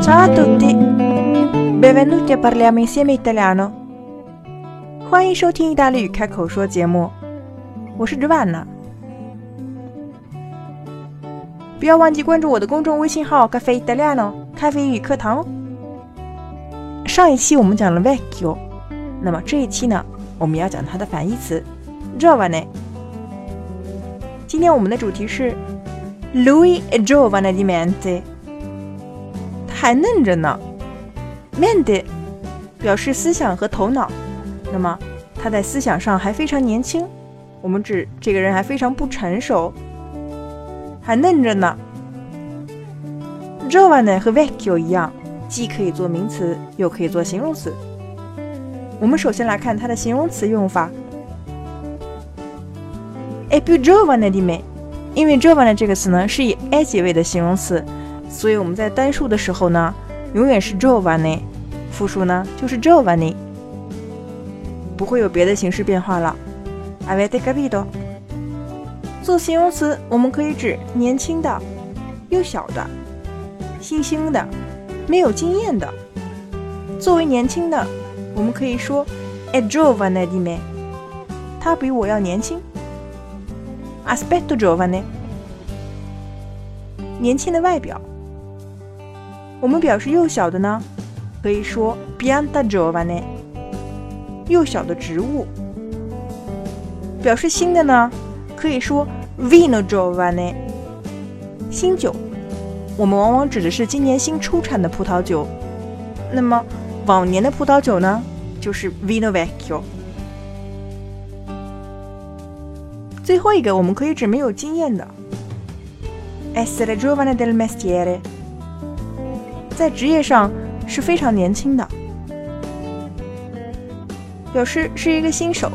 Ciao a tutti, benvenuti a parliamo insieme italiano。欢迎收听意大利语开口说节目，我是 Giovanna。不要忘记关注我的公众微信号 “cafe italiano” 咖啡语课堂哦。上一期我们讲了 vecchio，那么这一期呢，我们要讲它的反义词 giovane。今天我们的主题是 Lui è giovane di mente，他还嫩着呢。mente 表示思想和头脑，那么他在思想上还非常年轻，我们指这个人还非常不成熟，还嫩着呢。giovane 和 vecchio 一样。既可以做名词，又可以做形容词。我们首先来看它的形容词用法。è più giovane di me，因为 giovane 这个词呢是以 a 结尾的形容词，所以我们在单数的时候呢，永远是 giovane，复数呢就是 giovani，不会有别的形式变化了。avete capito？做形容词，我们可以指年轻的、幼小的、新兴的。没有经验的，作为年轻的，我们可以说 è giovane di me，他比我要年轻。Aspetto giovane，年轻的外表。我们表示幼小的呢，可以说 pianta giovane，幼小的植物。表示新的呢，可以说 vino giovane，新酒。我们往往指的是今年新出产的葡萄酒，那么往年的葡萄酒呢，就是 Vino Vecchio。最后一个，我们可以指没有经验的，essere giovane del mestiere，在职业上是非常年轻的，表示是一个新手。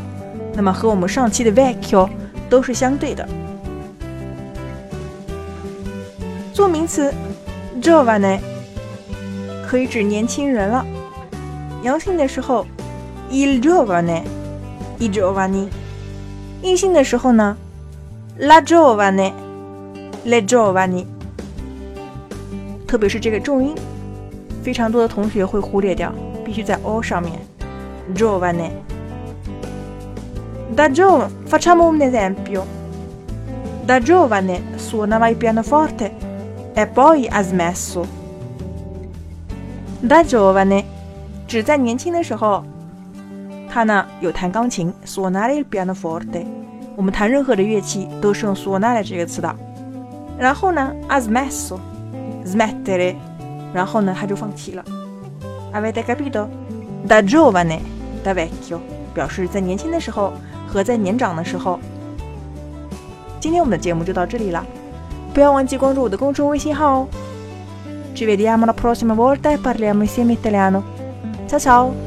那么和我们上期的 Vecchio 都是相对的。做名词，giovane 可以指年轻人了。阳性的时候，il giovane，i giovani；阴性的时候呢，la giovane，le giovani。特别是这个重音，非常多的同学会忽略掉，必须在 o 上面。giovane。Da giovane facciamo un esempio. Da giovane suonava il pianoforte. e poi ha smesso. Da giovane，指在年轻的时候，他呢有弹钢琴，suonare il pianoforte。我们弹任何的乐器都是用 suonare 这个词的。然后呢，ha smesso，smettere，然后呢他就放弃了。Avete capito? Da giovane, da vecchio，表示在年轻的时候和在年长的时候。今天我们的节目就到这里了。不要忘记关注我的公众微信号哦！Ci vediamo la prossima volta e parliamo insieme italiano. Ciao ciao!